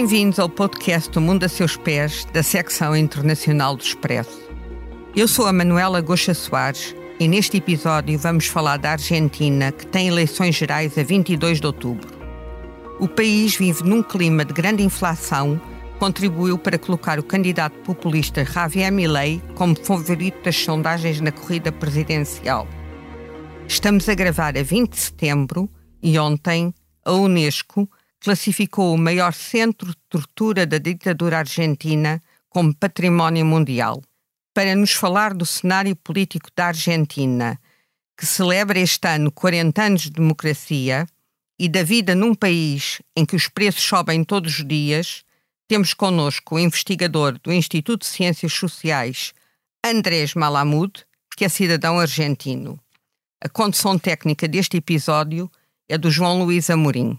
Bem-vindos ao podcast O Mundo a Seus Pés, da secção internacional do Expresso. Eu sou a Manuela Goxa Soares e neste episódio vamos falar da Argentina, que tem eleições gerais a 22 de outubro. O país vive num clima de grande inflação, contribuiu para colocar o candidato populista Javier Milei como favorito das sondagens na corrida presidencial. Estamos a gravar a 20 de setembro e ontem a Unesco classificou o maior centro de tortura da ditadura argentina como património mundial. Para nos falar do cenário político da Argentina, que celebra este ano 40 anos de democracia, e da vida num país em que os preços sobem todos os dias, temos connosco o investigador do Instituto de Ciências Sociais, Andrés Malamud, que é cidadão argentino. A condução técnica deste episódio é do João Luís Amorim.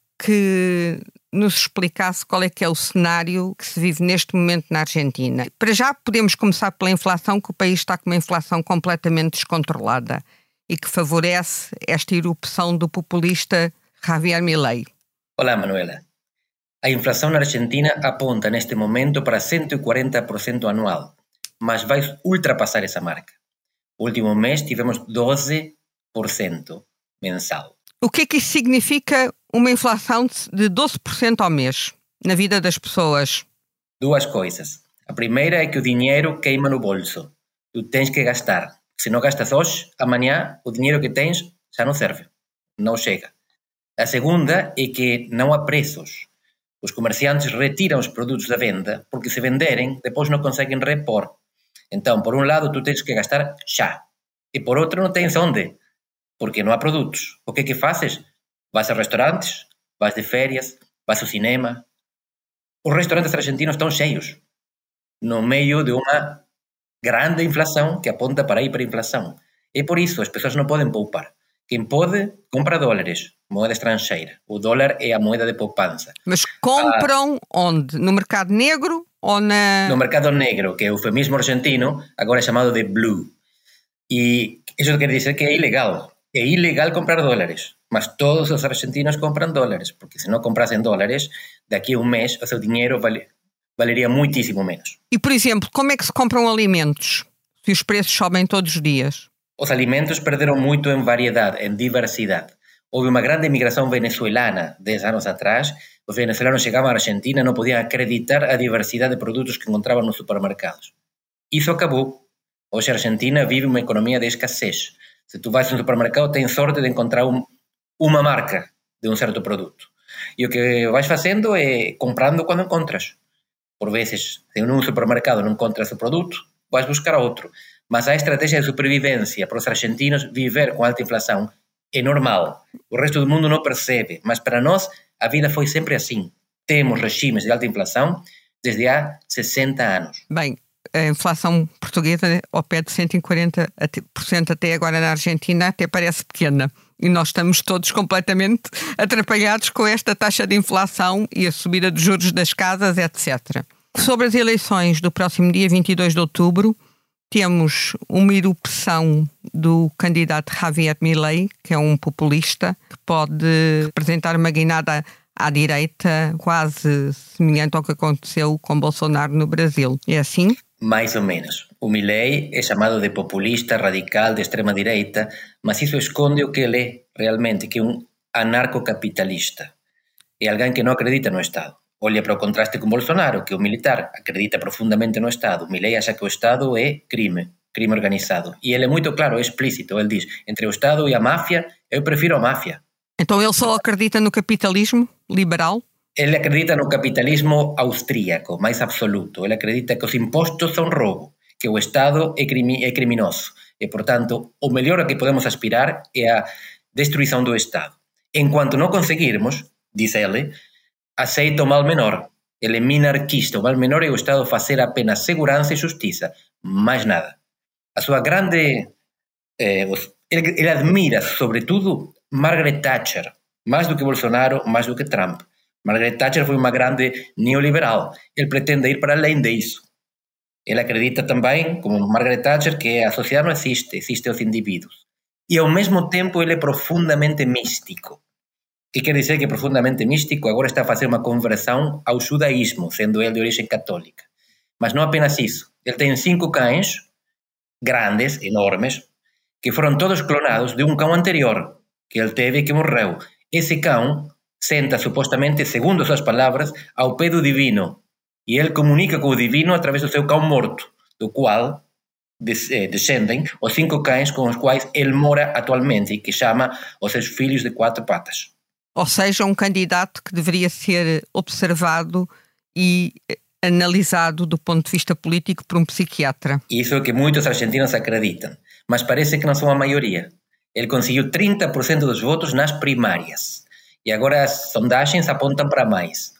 que nos explicasse qual é que é o cenário que se vive neste momento na Argentina. Para já podemos começar pela inflação, que o país está com uma inflação completamente descontrolada e que favorece esta erupção do populista Javier Milei. Olá, Manuela. A inflação na Argentina aponta neste momento para 140% anual, mas vai ultrapassar essa marca. O último mês tivemos 12% mensal. O que é que isso significa uma inflação de 12% ao mês na vida das pessoas? Duas coisas. A primeira é que o dinheiro queima no bolso. Tu tens que gastar. Se não gastas hoje, amanhã o dinheiro que tens já não serve. Não chega. A segunda é que não há preços. Os comerciantes retiram os produtos da venda porque se venderem, depois não conseguem repor. Então, por um lado, tu tens que gastar já. E por outro, não tens onde porque não há produtos. O que é que fazes? Vas a restaurantes, vas de férias, vas ao cinema. Os restaurantes argentinos estão cheios, no meio de uma grande inflação que aponta para a hiperinflação. E por isso as pessoas não podem poupar. Quem pode, compra dólares, moeda estrangeira. O dólar é a moeda de poupança. Mas compram ah, onde? No mercado negro ou na. No mercado negro, que é o eufemismo argentino, agora é chamado de blue. E isso quer dizer que é ilegal. É ilegal comprar dólares, mas todos os argentinos compram dólares, porque se não comprassem dólares, daqui a um mês o seu dinheiro vale, valeria muitíssimo menos. E, por exemplo, como é que se compram alimentos se os preços sobem todos os dias? Os alimentos perderam muito em variedade, em diversidade. Houve uma grande imigração venezuelana 10 anos atrás. Os venezuelanos chegavam à Argentina e não podiam acreditar a diversidade de produtos que encontravam nos supermercados. Isso acabou. Hoje a Argentina vive uma economia de escassez. Se tu vais a um supermercado, tens sorte de encontrar um, uma marca de um certo produto. E o que vais fazendo é comprando quando encontras. Por vezes, se num supermercado não encontras o produto, vais buscar outro. Mas a estratégia de sobrevivência para os argentinos viver com alta inflação é normal. O resto do mundo não percebe, mas para nós a vida foi sempre assim. Temos regimes de alta inflação desde há 60 anos. Bem, a inflação portuguesa ao pé de 140% até agora na Argentina até parece pequena. E nós estamos todos completamente atrapalhados com esta taxa de inflação e a subida dos juros das casas, etc. Sobre as eleições do próximo dia 22 de outubro, temos uma erupção do candidato Javier Milei, que é um populista, que pode representar uma guinada à direita quase semelhante ao que aconteceu com Bolsonaro no Brasil. É assim? Mais ou menos. O Milley é chamado de populista radical de extrema direita, mas isso esconde o que ele é realmente, que é um anarcocapitalista. É alguém que não acredita no Estado. Olha para o contraste com Bolsonaro, que um militar acredita profundamente no Estado. Milley acha que o Estado é crime, crime organizado. E ele é muito claro, é explícito. Ele diz: entre o Estado e a máfia, eu prefiro a máfia. Então ele só acredita no capitalismo liberal? Ele acredita no capitalismo austríaco, mais absoluto. Ele acredita que os impostos são roubo, que o Estado é, crimi é criminoso. E, portanto, o melhor a que podemos aspirar é a destruição do Estado. Enquanto não conseguirmos, diz ele, aceita o mal menor. Ele é minarquista. Mal menor é o Estado fazer apenas segurança e justiça, mais nada. A sua grande. Eh, ele, ele admira, sobretudo, Margaret Thatcher, mais do que Bolsonaro, mais do que Trump. Margaret Thatcher foi uma grande neoliberal. Ele pretende ir para além disso. Ele acredita também, como Margaret Thatcher, que a sociedade não existe, existem os indivíduos. E ao mesmo tempo ele é profundamente místico. que quer dizer que é profundamente místico agora está a fazer uma conversão ao judaísmo, sendo ele de origem católica. Mas não apenas isso. Ele tem cinco cães, grandes, enormes, que foram todos clonados de um cão anterior, que ele teve e que morreu. Esse cão senta supostamente, segundo suas palavras, ao pé do divino. E ele comunica com o divino através do seu cão morto, do qual eh, descendem os cinco cães com os quais ele mora atualmente e que chama os seus filhos de quatro patas. Ou seja, um candidato que deveria ser observado e eh, analisado do ponto de vista político por um psiquiatra. Isso é o que muitos argentinos acreditam, mas parece que não são a maioria. Ele conseguiu 30% dos votos nas primárias e agora as sondagens apontam para mais.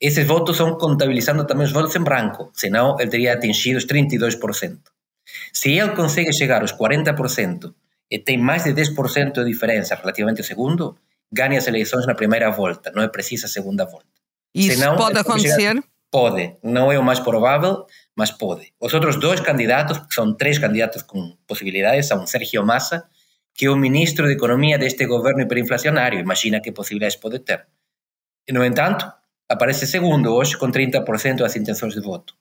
Esses votos são contabilizando também os votos em branco, senão ele teria atingido os 32%. Se ele consegue chegar aos 40% e tem mais de 10% de diferença relativamente ao segundo, ganha as eleições na primeira volta, não é precisa a segunda volta. Isso Senão, pode acontecer? Chegar, pode, não é o mais provável, mas pode. Os outros dois candidatos, que são três candidatos com possibilidades, são Sergio Massa, que o ministro de Economía deste goberno hiperinflacionario imagina que posibilidades pode ter. E, no entanto, aparece segundo hoxe con 30% das intencións de voto.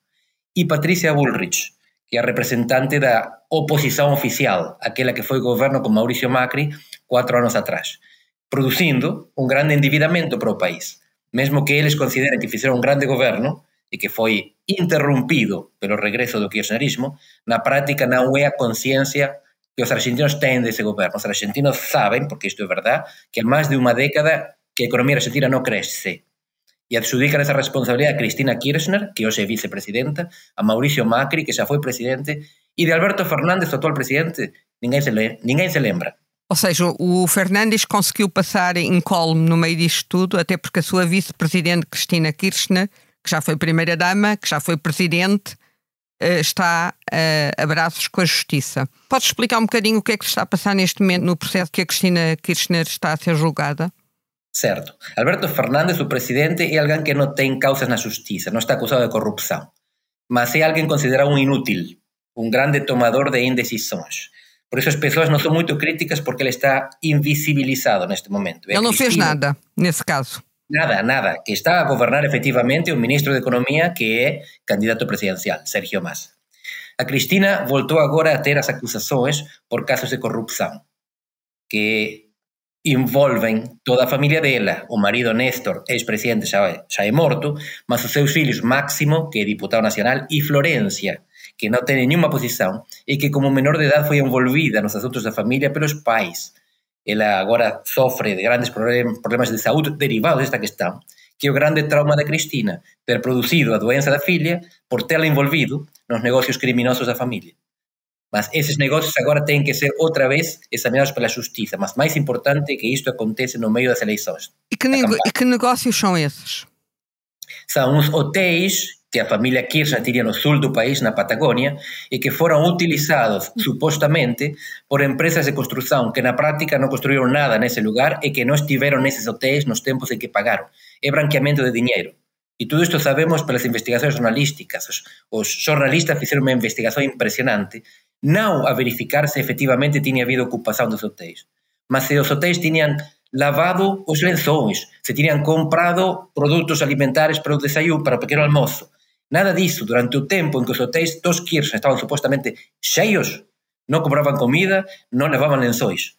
E Patricia Bullrich, que é a representante da oposición oficial, aquela que foi goberno con Mauricio Macri cuatro anos atrás, producindo un grande endividamento para o país. Mesmo que eles consideren que fixeron un grande goberno e que foi interrumpido pelo regreso do kirchnerismo, na práctica non é a conciencia que os argentinos têm desse governo. Os argentinos saben, porque isto é verdade, que há máis de unha década que a economía argentina non crece. E adjudican esa responsabilidade a Cristina Kirchner, que hoxe é vicepresidenta, a Mauricio Macri, que xa foi presidente, e de Alberto Fernández, o actual presidente, ninguén se, le, ninguén se lembra. Ou seja, o Fernandes conseguiu passar incólume no meio disto tudo, até porque a sua vice-presidente Cristina Kirchner, que já foi primeira-dama, que já foi presidente, está a braços com a justiça. Podes explicar um bocadinho o que é que está a passar neste momento no processo que a Cristina Kirchner está a ser julgada? Certo. Alberto Fernandes, o presidente, é alguém que não tem causas na justiça, não está acusado de corrupção, mas é alguém considerado um inútil, um grande tomador de indecisões. Por eso as persoas non son moito críticas porque ele está invisibilizado neste momento. Ele non fez nada, nesse caso. Nada, nada. Que está a gobernar efectivamente o ministro de Economía que é candidato presidencial, Sergio Massa. A Cristina voltou agora a ter as acusações por casos de corrupção que envolven toda a familia dela. O marido Néstor, ex-presidente, xa, xa é morto, mas os seus filhos Máximo, que é diputado nacional, e Florencia, que non ten nenhuma posición e que como menor de edad foi envolvida nos asuntos da familia pelos pais. Ela agora sofre de grandes problemas de saúde derivados desta questão, que é o grande trauma da Cristina, ter producido a doença da filha por tê-la envolvido nos negocios criminosos da familia. Mas esses negocios agora têm que ser outra vez examinados pela justiça. Mas mais importante é que isto acontece no meio das eleições. E que, e que negócios são esses? São os hotéis que a familia Kirchner tiña no sul do país, na Patagonia, e que foron utilizados, supostamente, por empresas de construción que na práctica non construíron nada nese lugar e que non estiveron neses hotéis nos tempos en que pagaron. É branqueamento de diñeiro. E tudo isto sabemos pelas investigacións jornalísticas. Os, os xornalistas fixeron unha investigación impresionante, non a verificar se efectivamente tiña habido ocupación dos hotéis, mas se os hotéis tiñan lavado os lençóis, se tiñan comprado produtos alimentares para o desayuno, para o pequeno almozo, Nada disso. Durante o tempo em que os hotéis dos Kirchner estavam supostamente cheios, não cobravam comida, não levavam lençóis.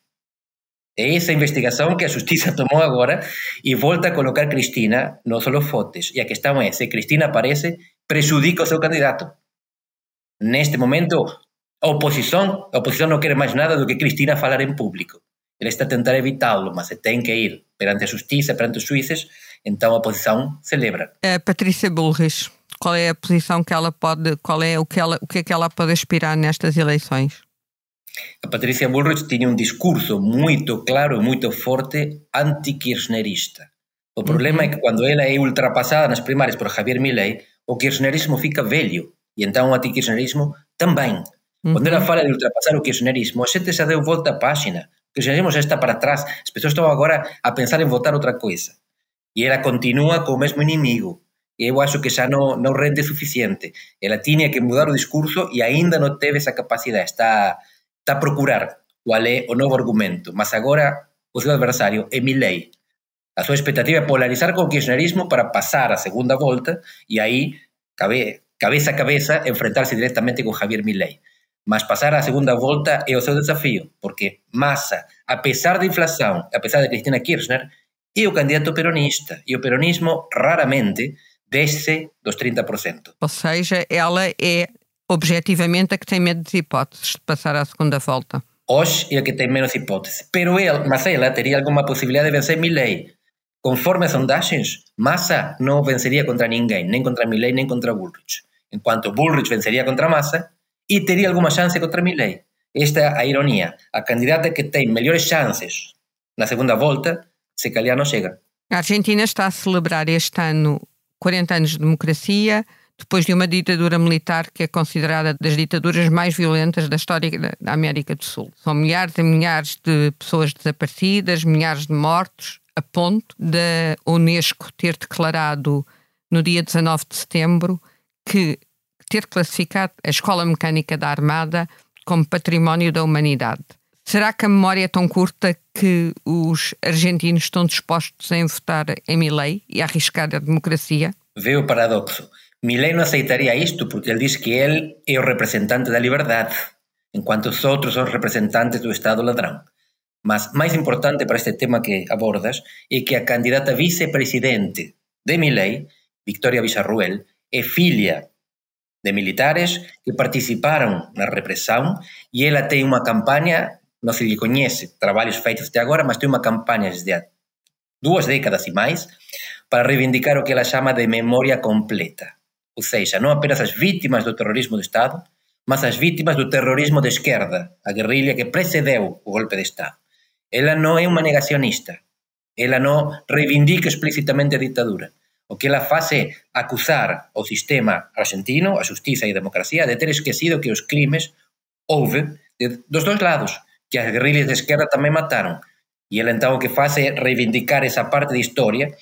É essa investigação que a justiça tomou agora e volta a colocar Cristina nos holofotes. E a questão é, se Cristina aparece, prejudica o seu candidato. Neste momento, a oposição, a oposição não quer mais nada do que Cristina falar em público. Ele está a tentar evitá-lo, mas tem que ir perante a justiça, perante os juízes, então a oposição celebra. É Patrícia Bullrich qual é a posição que ela pode, qual é o que, ela, o que é que ela pode aspirar nestas eleições? A Patrícia Bullrich tinha um discurso muito claro e muito forte anti-kirchnerista. O problema é que quando ela é ultrapassada nas primárias por Javier Milei, o kirchnerismo fica velho. E então o antikirchnerismo também. Uhum. Quando ela fala de ultrapassar o kirchnerismo, a gente já deu volta à página. O kirchnerismo já está para trás. As pessoas estão agora a pensar em votar outra coisa. E ela continua com o mesmo inimigo. E eu acho que já não, não rende suficiente. Ela tinha que mudar o discurso e ainda não teve essa capacidade. Está, está a procurar qual é o novo argumento. Mas agora o seu adversário é Milley. A súa expectativa é polarizar con o kirchnerismo para pasar a segunda volta e aí cabe, cabeza a cabeza enfrentarse directamente con Javier Milei. Mas pasar a segunda volta é o seu desafío, porque Massa, a pesar da inflación, a pesar de Cristina Kirchner, é o candidato peronista. E o peronismo raramente desce dos 30%. Ou seja, ela é objetivamente a que tem medo de hipóteses de passar à segunda volta. Hoxe é a que tem menos hipóteses. Pero ele, mas ela teria alguma possibilidade de vencer Milley. Conforme as sondagens, Massa não venceria contra ninguém, nem contra Milley, nem contra Bullrich. Enquanto Bullrich venceria contra Massa e teria alguma chance contra Milley. Esta é a ironia. A candidata que tem melhores chances na segunda volta, se calhar não chega. A Argentina está a celebrar este ano 40 anos de democracia, depois de uma ditadura militar que é considerada das ditaduras mais violentas da história da América do Sul. São milhares e milhares de pessoas desaparecidas, milhares de mortos, a ponto da Unesco ter declarado no dia 19 de setembro que ter classificado a Escola Mecânica da Armada como património da humanidade. Será que a memória é tão curta que os argentinos estão dispostos a votar em Milei e a arriscar a democracia? Vê o paradoxo. Milei não aceitaria isto porque ele diz que ele é o representante da liberdade, enquanto os outros são representantes do Estado ladrão. Mas máis importante para este tema que abordas é que a candidata vicepresidente de Milei, Victoria Villarruel, é filha de militares que participaron na represión e ela ten unha campaña, non se lle coñece traballos feitos até agora, mas ten unha campaña desde a dúas décadas e máis para reivindicar o que ela chama de memoria completa. Ou seja, non apenas as vítimas do terrorismo do Estado, mas as vítimas do terrorismo de esquerda, a guerrilla que precedeu o golpe de Estado. Ela non é unha negacionista, ela non reivindica explicitamente a ditadura. O que ela faz é acusar o sistema argentino, a justiza e a democracia, de ter esquecido que os crimes houve de, dos dois lados, que as guerrillas de esquerda tamén mataron. E ela entón o que faz é reivindicar esa parte da historia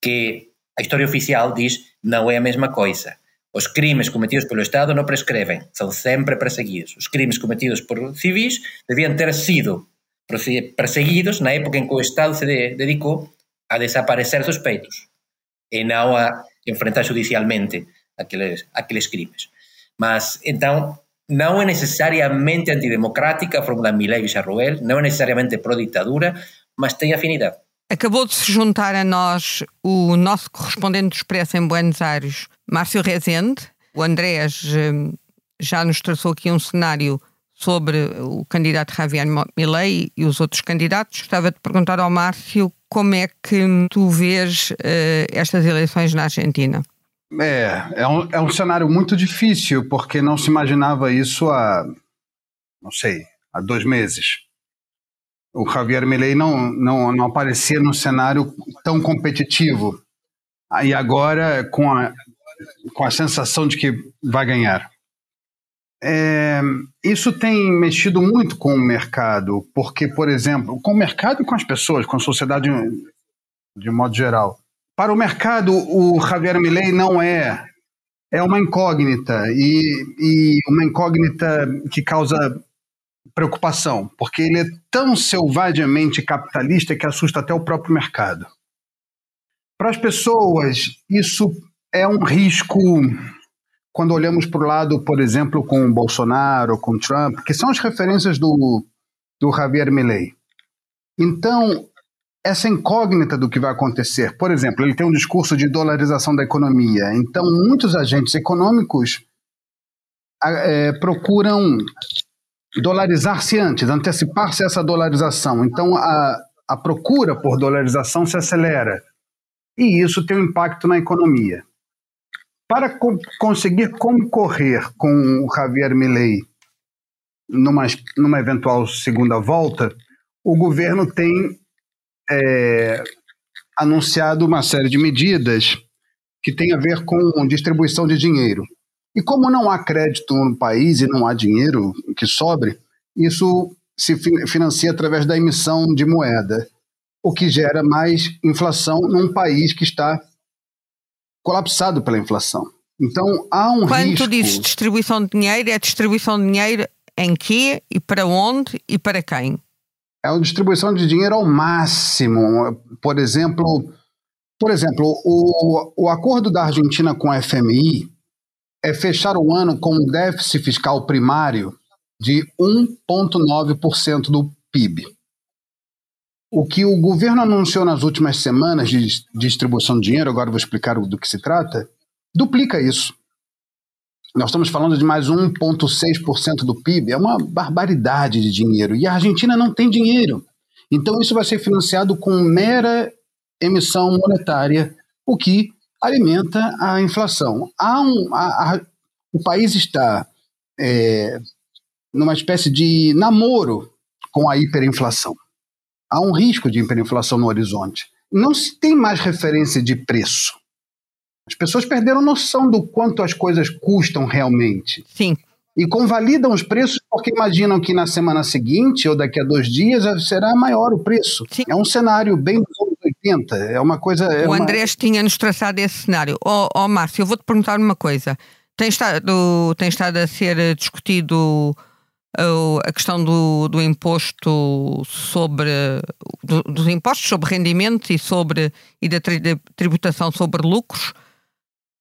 que a historia oficial diz non é a mesma coisa. Os crimes cometidos pelo Estado non prescreven, son sempre perseguidos. Os crimes cometidos por civis debían ter sido perseguidos na época en que o Estado se dedicou a desaparecer suspeitos e non a enfrentar judicialmente aqueles, aqueles crimes. Mas, então, non é necesariamente antidemocrática a fórmula Milei Villarroel, non é necesariamente pro-ditadura, mas tem afinidade. Acabou de se juntar a nós o nosso correspondente do Expresso em Buenos Aires, Márcio Rezende. O Andrés eh, já nos traçou aqui um cenário sobre o candidato Javier Milei e os outros candidatos. Gostava de perguntar ao Márcio como é que tu vês uh, estas eleições na Argentina. É, é um, é um cenário muito difícil, porque não se imaginava isso há, não sei, há dois meses. O Javier Milei não, não, não aparecia no cenário tão competitivo. E agora, com a, com a sensação de que vai ganhar. É, isso tem mexido muito com o mercado, porque, por exemplo, com o mercado e com as pessoas, com a sociedade de, de modo geral. Para o mercado, o Javier Milei não é é uma incógnita e, e uma incógnita que causa preocupação, porque ele é tão selvagemente capitalista que assusta até o próprio mercado. Para as pessoas, isso é um risco quando olhamos para o lado, por exemplo, com o Bolsonaro, com o Trump, que são as referências do, do Javier Milei. Então, essa incógnita do que vai acontecer, por exemplo, ele tem um discurso de dolarização da economia, então muitos agentes econômicos é, procuram dolarizar-se antes, antecipar-se essa dolarização. Então, a, a procura por dolarização se acelera. E isso tem um impacto na economia. Para co conseguir concorrer com o Javier Milei numa, numa eventual segunda volta, o governo tem é, anunciado uma série de medidas que tem a ver com distribuição de dinheiro. E como não há crédito no país e não há dinheiro que sobre, isso se financia através da emissão de moeda, o que gera mais inflação num país que está colapsado pela inflação. Então há um Quando risco. tu dizes distribuição de dinheiro, é distribuição de dinheiro em quê e para onde e para quem? É uma distribuição de dinheiro ao máximo. Por exemplo, por exemplo, o, o acordo da Argentina com a FMI é fechar o ano com um déficit fiscal primário de 1,9% do PIB. O que o governo anunciou nas últimas semanas de distribuição de dinheiro, agora vou explicar do que se trata, duplica isso. Nós estamos falando de mais 1,6% do PIB, é uma barbaridade de dinheiro. E a Argentina não tem dinheiro. Então, isso vai ser financiado com mera emissão monetária, o que alimenta a inflação. Há um, a, a, o país está é, numa espécie de namoro com a hiperinflação. Há um risco de hiperinflação no horizonte. Não se tem mais referência de preço. As pessoas perderam noção do quanto as coisas custam realmente. Sim. E convalidam os preços porque imaginam que na semana seguinte ou daqui a dois dias será maior o preço. Sim. É um cenário bem dos anos 80. É uma coisa. É o uma... Andrés tinha-nos traçado esse cenário. Ó oh, oh, Márcio, eu vou-te perguntar uma coisa. Tem estado, tem estado a ser discutido a questão do, do imposto sobre do, dos impostos sobre rendimentos e sobre e da tributação sobre lucros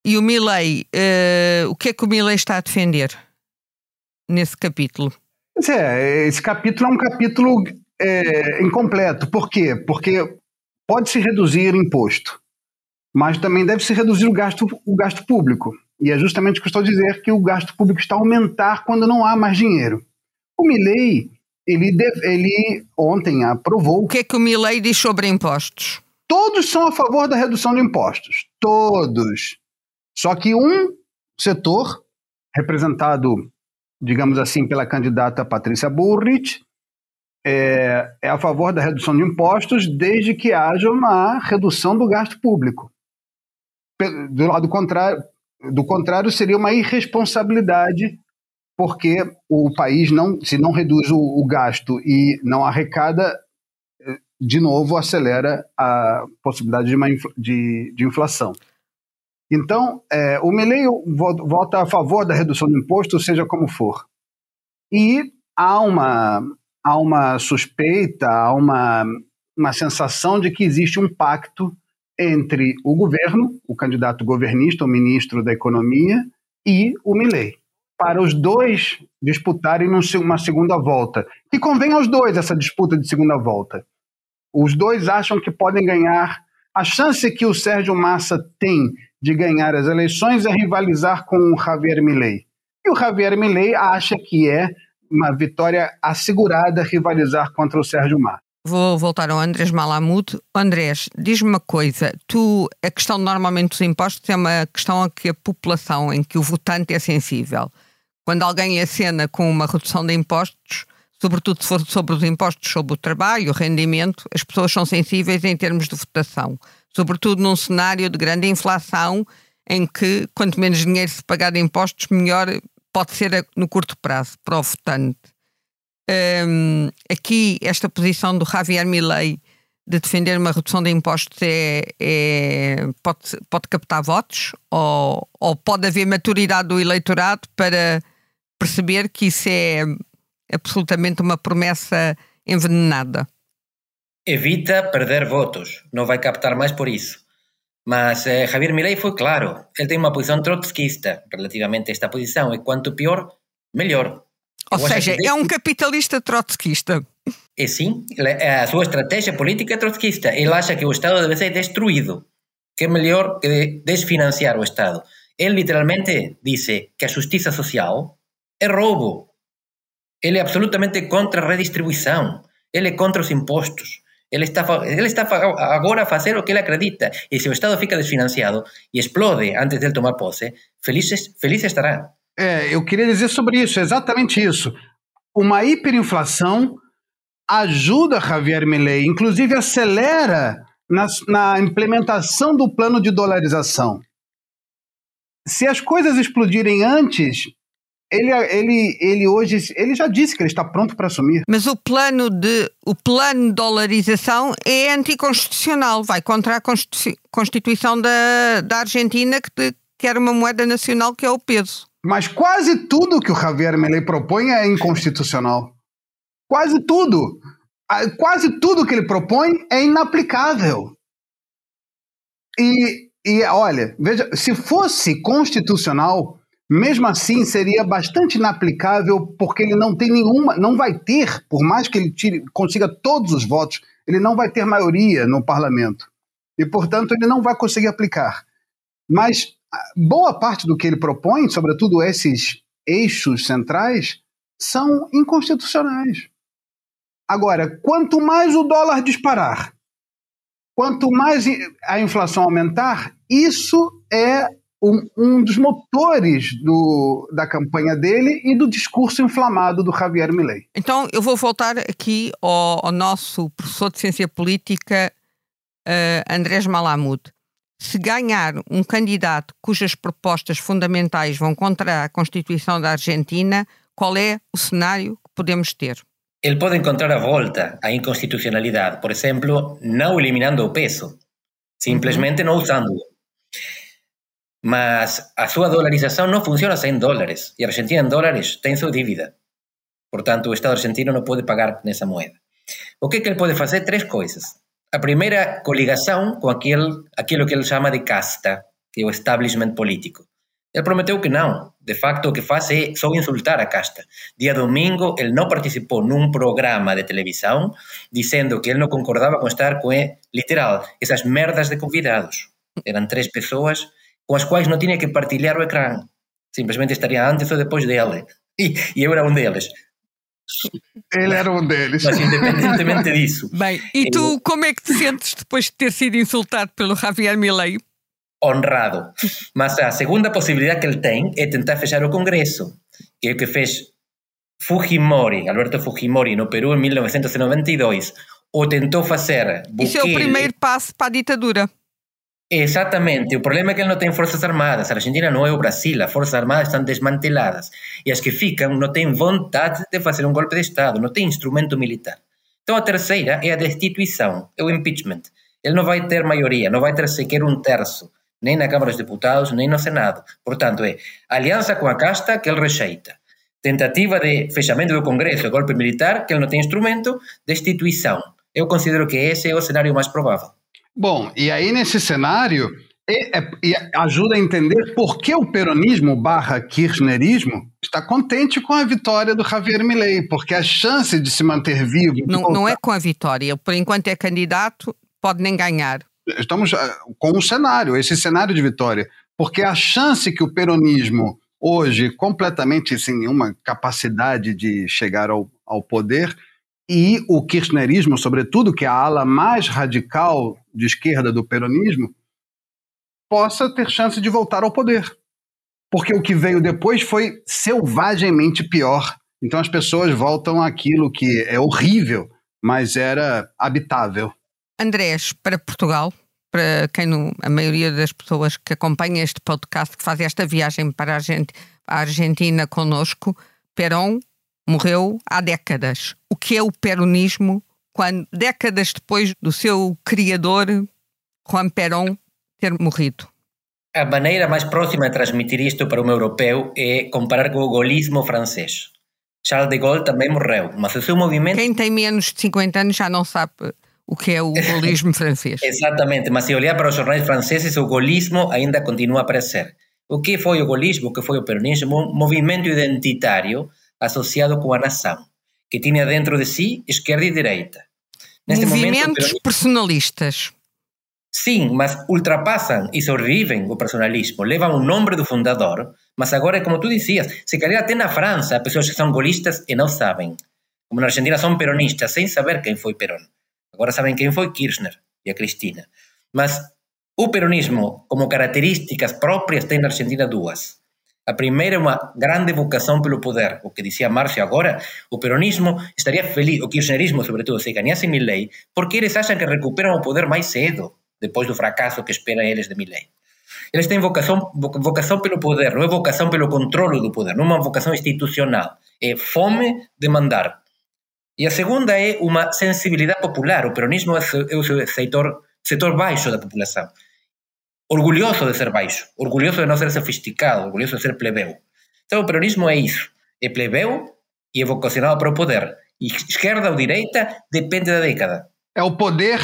e o Milley, uh, o que é que o Milley está a defender nesse capítulo? É, esse capítulo é um capítulo é, incompleto. Por quê? Porque pode-se reduzir imposto, mas também deve-se reduzir o gasto, o gasto público. E é justamente o que eu estou a dizer, que o gasto público está a aumentar quando não há mais dinheiro. O Milley, ele, ele ontem aprovou... O que é que o Milley diz sobre impostos? Todos são a favor da redução de impostos. Todos. Só que um setor, representado, digamos assim, pela candidata Patrícia Bullrich, é, é, a favor da redução de impostos desde que haja uma redução do gasto público. Do lado contrário, do contrário seria uma irresponsabilidade, porque o país não, se não reduz o, o gasto e não arrecada, de novo acelera a possibilidade de, uma, de, de inflação. Então, é, o Milley vota a favor da redução do imposto, seja como for. E há uma, há uma suspeita, há uma, uma sensação de que existe um pacto entre o governo, o candidato governista, o ministro da Economia, e o Milley, para os dois disputarem uma segunda volta. E convém aos dois essa disputa de segunda volta. Os dois acham que podem ganhar. A chance que o Sérgio Massa tem de ganhar as eleições é rivalizar com o Javier Milei. E o Javier Milei acha que é uma vitória assegurada rivalizar contra o Sérgio Massa. Vou voltar ao Andrés Malamud. Andrés, diz-me uma coisa. Tu, a questão normalmente dos impostos é uma questão a que a população, em que o votante é sensível. Quando alguém acena com uma redução de impostos, sobretudo se for sobre os impostos sobre o trabalho, o rendimento, as pessoas são sensíveis em termos de votação sobretudo num cenário de grande inflação, em que quanto menos dinheiro se pagar de impostos, melhor pode ser no curto prazo para o votante. Um, aqui, esta posição do Javier Milei de defender uma redução de impostos é, é pode, pode captar votos ou, ou pode haver maturidade do eleitorado para perceber que isso é absolutamente uma promessa envenenada? Evita perder votos, no vai captar máis por iso. Mas eh, Javier Milei foi claro, el ten unha posición trotskista relativamente a esta posición, e quanto pior, mellor. Ou seja, é um capitalista trotskista. E sim, a súa estrategia política é trotskista. Ele acha que o Estado debe ser destruído, que é mellor que desfinanciar o Estado. Ele literalmente dice que a justiza social é roubo. Ele é absolutamente contra a redistribuição. Ele é contra os impostos. Ele está, está agora a facer o que ele acredita. E se o Estado fica desfinanciado e explode antes de ele tomar posse, feliz, feliz estará. É, eu queria dizer sobre isso, exatamente isso. Uma hiperinflação ajuda Javier Milei, inclusive acelera na, na implementação do plano de dolarização. Se as coisas explodirem antes, ele, ele, ele hoje ele já disse que ele está pronto para assumir. Mas o plano de o plano de dolarização é anticonstitucional, vai contra a Constituição da, da Argentina que quer uma moeda nacional que é o peso. Mas quase tudo que o Javier Milei propõe é inconstitucional. Quase tudo. Quase tudo que ele propõe é inaplicável. E, e olha, veja, se fosse constitucional, mesmo assim seria bastante inaplicável porque ele não tem nenhuma, não vai ter, por mais que ele tire, consiga todos os votos, ele não vai ter maioria no parlamento. E, portanto, ele não vai conseguir aplicar. Mas boa parte do que ele propõe, sobretudo esses eixos centrais, são inconstitucionais. Agora, quanto mais o dólar disparar, quanto mais a inflação aumentar, isso é um, um dos motores do, da campanha dele e do discurso inflamado do Javier Milei. Então, eu vou voltar aqui ao, ao nosso professor de ciência política, uh, Andrés Malamud se ganhar um candidato cujas propostas fundamentais vão contra a Constituição da Argentina, qual é o cenário que podemos ter? Ele pode encontrar a volta à inconstitucionalidade, por exemplo, não eliminando o peso, simplesmente uhum. não usando-o. Mas a sua dolarização não funciona sem dólares, e a Argentina em dólares tem sua dívida. Portanto, o Estado argentino não pode pagar nessa moeda. O que, é que ele pode fazer? Três coisas. a primeira coligação com aquele, aquilo que ele chama de casta, que é o establishment político. Ele prometeu que não. De facto, o que faz é só insultar a casta. Dia domingo, ele não participou num programa de televisão dizendo que ele não concordava com estar com, literal, essas merdas de convidados. Eram três pessoas com as quais não tinha que partilhar o ecrã. Simplesmente estaria antes ou depois dele. E, e eu era um deles. Ele era um deles. Mas independentemente disso. Bem, e tu eu... como é que te sentes depois de ter sido insultado pelo Javier Milei? Honrado. Mas a segunda possibilidade que ele tem é tentar fechar o Congresso, que é o que fez Fujimori, Alberto Fujimori, no Peru em 1992, ou tentou fazer. Bukele, Isso é o primeiro passo para a ditadura. Exatamente. O problema é que ele não tem forças armadas. A Argentina não é o Brasil. As forças armadas estão desmanteladas. E as que ficam não têm vontade de fazer um golpe de Estado, não têm instrumento militar. Então a terceira é a destituição, é o impeachment. Ele não vai ter maioria, não vai ter sequer um terço, nem na Câmara dos Deputados, nem no Senado. Portanto, é aliança com a casta que ele rejeita. Tentativa de fechamento do Congresso, golpe militar, que ele não tem instrumento, destituição. Eu considero que esse é o cenário mais provável. Bom, e aí nesse cenário é, é, ajuda a entender por que o peronismo barra kirchnerismo está contente com a vitória do Javier Milei, porque a chance de se manter vivo... Não, não é com a vitória, por enquanto é candidato, pode nem ganhar. Estamos ah, com um cenário, esse cenário de vitória, porque a chance que o peronismo hoje, completamente sem nenhuma capacidade de chegar ao, ao poder, e o kirchnerismo, sobretudo, que é a ala mais radical de esquerda do peronismo, possa ter chance de voltar ao poder. Porque o que veio depois foi selvagemmente pior. Então as pessoas voltam àquilo que é horrível, mas era habitável. Andrés, para Portugal, para quem não, a maioria das pessoas que acompanham este podcast, que fazem esta viagem para a Argentina conosco, Perón morreu há décadas. O que é o peronismo quando, décadas depois do seu criador, Juan Perón, ter morrido? A maneira mais próxima de transmitir isto para um europeu é comparar com o golismo francês. Charles de Gaulle também morreu, mas o seu movimento. Quem tem menos de 50 anos já não sabe o que é o golismo francês. Exatamente, mas se olhar para os jornais franceses, o golismo ainda continua a aparecer. O que foi o golismo, o que foi o peronismo? Um movimento identitário associado com a nação, que tinha dentro de si esquerda e direita. Neste Movimentos momento, personalistas. Sim, mas ultrapassam e sobrevivem o personalismo, levam o nome do fundador, mas agora é como tu dizias, se calhar até na França há pessoas que são golistas e não sabem. Como na Argentina são peronistas sem saber quem foi Perón. Agora sabem quem foi Kirchner e a Cristina. Mas o peronismo, como características próprias, tem na Argentina duas. A primeira é uma grande vocação pelo poder, o que dizia Márcio agora, o peronismo estaria feliz, o kirchnerismo sobretudo, se ganhasse Milley, porque eles acham que recuperam o poder mais cedo, depois do fracasso que espera eles de Milley. Eles têm vocação, vocação pelo poder, não é vocação pelo controle do poder, não é uma vocação institucional. É fome de mandar. E a segunda é uma sensibilidade popular. O peronismo é o setor, setor baixo da população. Orgulhoso de ser baixo, orgulhoso de não ser sofisticado, orgulhoso de ser plebeu. Então o peronismo é isso. É plebeu e é vocacionado para o poder. E esquerda ou direita depende da década. É o poder,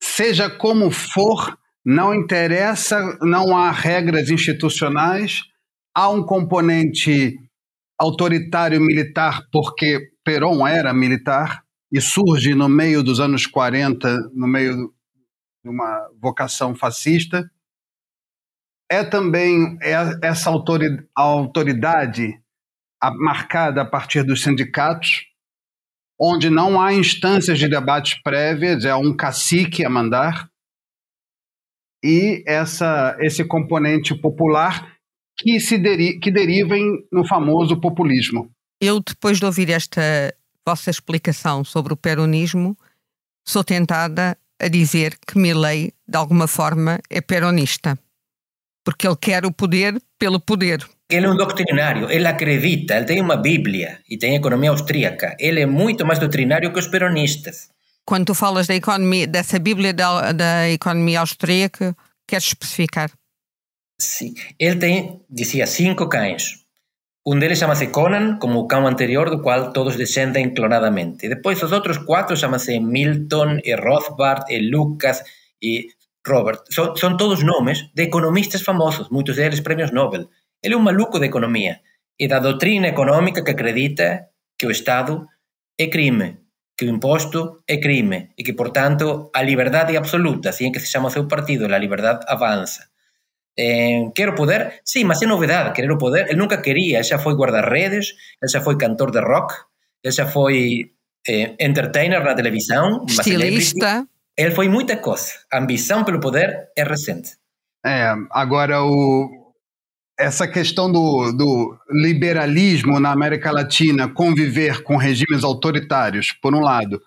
seja como for, não interessa, não há regras institucionais, há um componente autoritário militar, porque Perón era militar e surge no meio dos anos 40, no meio de uma vocação fascista. É também essa autoridade marcada a partir dos sindicatos, onde não há instâncias de debates prévias, é um cacique a mandar e essa, esse componente popular que, se deri que derivem no famoso populismo. Eu, depois de ouvir esta vossa explicação sobre o peronismo, sou tentada a dizer que Milley, de alguma forma, é peronista. Porque ele quer o poder pelo poder. Ele é um doutrinário, ele acredita, ele tem uma Bíblia e tem economia austríaca. Ele é muito mais doutrinário que os peronistas. Quando tu falas da economia, dessa Bíblia da, da economia austríaca, queres especificar? Sim. Ele tem, dizia, cinco cães. Um deles chama-se Conan, como o cão anterior, do qual todos descendem clonadamente. Depois os outros quatro chamam-se Milton, e Rothbard, e Lucas e Robert. São, são todos nomes de economistas famosos, muitos deles prêmios Nobel. Ele é um maluco de economia e da doutrina econômica que acredita que o Estado é crime, que o imposto é crime e que, portanto, a liberdade é absoluta, assim é que se chama o seu partido, a liberdade avança. Eh, quero poder? Sim, mas é novidade, querer o poder. Ele nunca queria, ele já foi guarda-redes, ele já foi cantor de rock, ele já foi eh, entertainer na televisão, estilista. Ele foi muita coisa. A ambição pelo poder é recente. É, agora o, essa questão do, do, liberalismo na América Latina conviver com regimes autoritários, por um lado,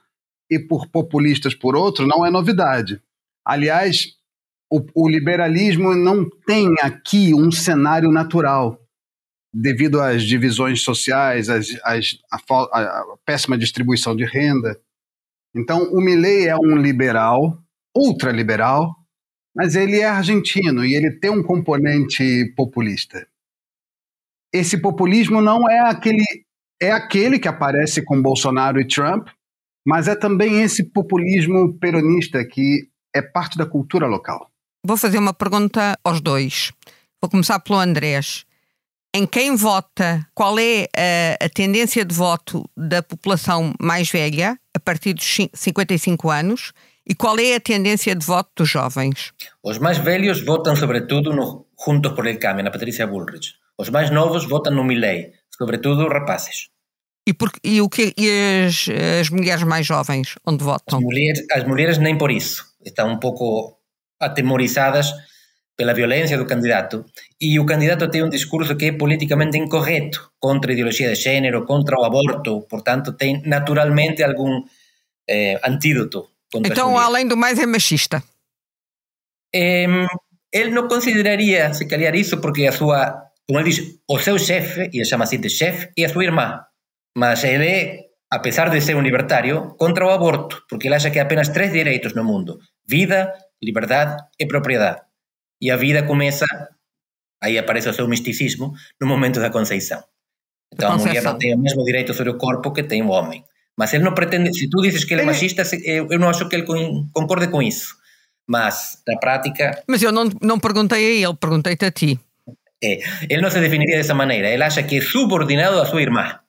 e por populistas, por outro, não é novidade. Aliás, o, o liberalismo não tem aqui um cenário natural, devido às divisões sociais, às, às, a, a péssima distribuição de renda. Então, o Milley é um liberal, ultraliberal, mas ele é argentino e ele tem um componente populista. Esse populismo não é aquele é aquele que aparece com Bolsonaro e Trump, mas é também esse populismo peronista que é parte da cultura local. Vou fazer uma pergunta aos dois. Vou começar pelo Andrés. Em quem vota? Qual é a, a tendência de voto da população mais velha, a partir dos 55 anos? E qual é a tendência de voto dos jovens? Os mais velhos votam sobretudo no Juntos por el Cambio, na Patrícia Bullrich. Os mais novos votam no Milley, sobretudo rapazes. E, por, e, o que, e as, as mulheres mais jovens, onde votam? As mulheres, as mulheres nem por isso. Estão um pouco atemorizadas pela violência do candidato. E o candidato tem um discurso que é politicamente incorreto, contra a ideologia de gênero, contra o aborto, portanto, tem naturalmente algum eh, antídoto então, além do mais, é machista. É, ele não consideraria, se calhar, isso porque a sua, como ele diz, o seu chefe, e ele chama assim de chefe, é a sua irmã. Mas ele é, apesar de ser um libertário, contra o aborto, porque ele acha que há apenas três direitos no mundo: vida, liberdade e propriedade. E a vida começa, aí aparece o seu misticismo, no momento da conceição. Então a mulher não tem o mesmo direito sobre o corpo que tem o homem. Mas ele não pretende, se tu dizes que ele é machista, eu não acho que ele concorde com isso. Mas, na prática. Mas eu não, não perguntei a ele, perguntei-te a ti. É, ele não se definiria dessa maneira. Ele acha que é subordinado à sua irmã.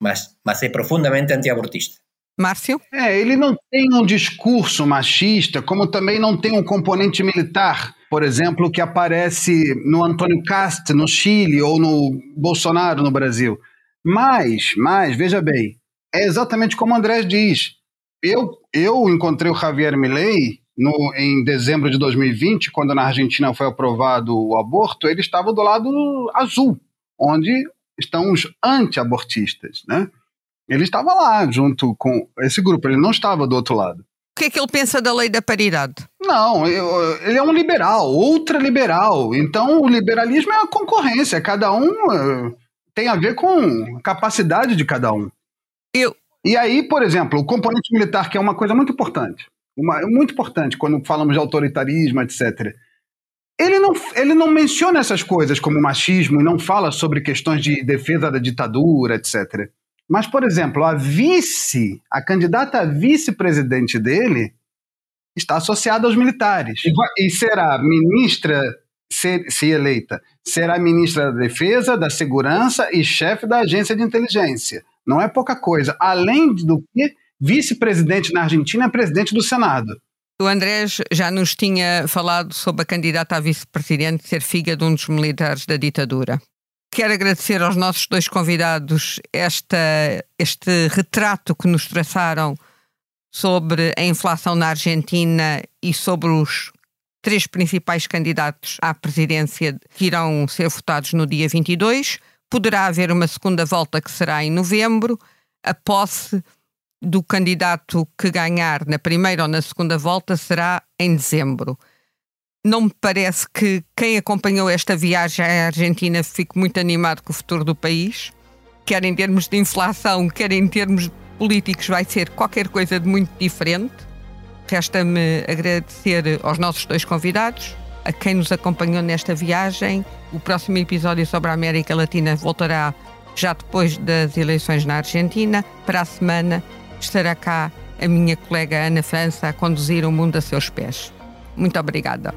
Mas, mas é profundamente antiabortista. Márcio? É, ele não tem um discurso machista, como também não tem um componente militar, por exemplo, que aparece no Antônio Cast no Chile ou no Bolsonaro no Brasil. Mas, mas, veja bem, é exatamente como o André diz. Eu, eu encontrei o Javier Milei no, em dezembro de 2020, quando na Argentina foi aprovado o aborto, ele estava do lado azul, onde estão os anti-abortistas, né? Ele estava lá junto com esse grupo, ele não estava do outro lado. O que é que ele pensa da lei da paridade? Não, ele é um liberal, ultraliberal. Então, o liberalismo é a concorrência. Cada um eh, tem a ver com a capacidade de cada um. Eu... E aí, por exemplo, o componente militar, que é uma coisa muito importante. Uma, muito importante quando falamos de autoritarismo, etc. Ele não, ele não menciona essas coisas como machismo e não fala sobre questões de defesa da ditadura, etc. Mas, por exemplo, a vice, a candidata a vice-presidente dele está associada aos militares. E, e será ministra, se, se, eleita, será ministra da Defesa, da Segurança e chefe da agência de inteligência. Não é pouca coisa. Além do que, vice-presidente na Argentina é presidente do Senado. O Andrés já nos tinha falado sobre a candidata a vice-presidente ser filha de um dos militares da ditadura. Quero agradecer aos nossos dois convidados esta, este retrato que nos traçaram sobre a inflação na Argentina e sobre os três principais candidatos à presidência que irão ser votados no dia 22. Poderá haver uma segunda volta que será em novembro. A posse do candidato que ganhar na primeira ou na segunda volta será em dezembro não me parece que quem acompanhou esta viagem à Argentina fique muito animado com o futuro do país, quer em termos de inflação, quer em termos políticos, vai ser qualquer coisa de muito diferente. Resta-me agradecer aos nossos dois convidados, a quem nos acompanhou nesta viagem. O próximo episódio sobre a América Latina voltará já depois das eleições na Argentina. Para a semana estará cá a minha colega Ana França a conduzir o mundo a seus pés. Muito obrigada.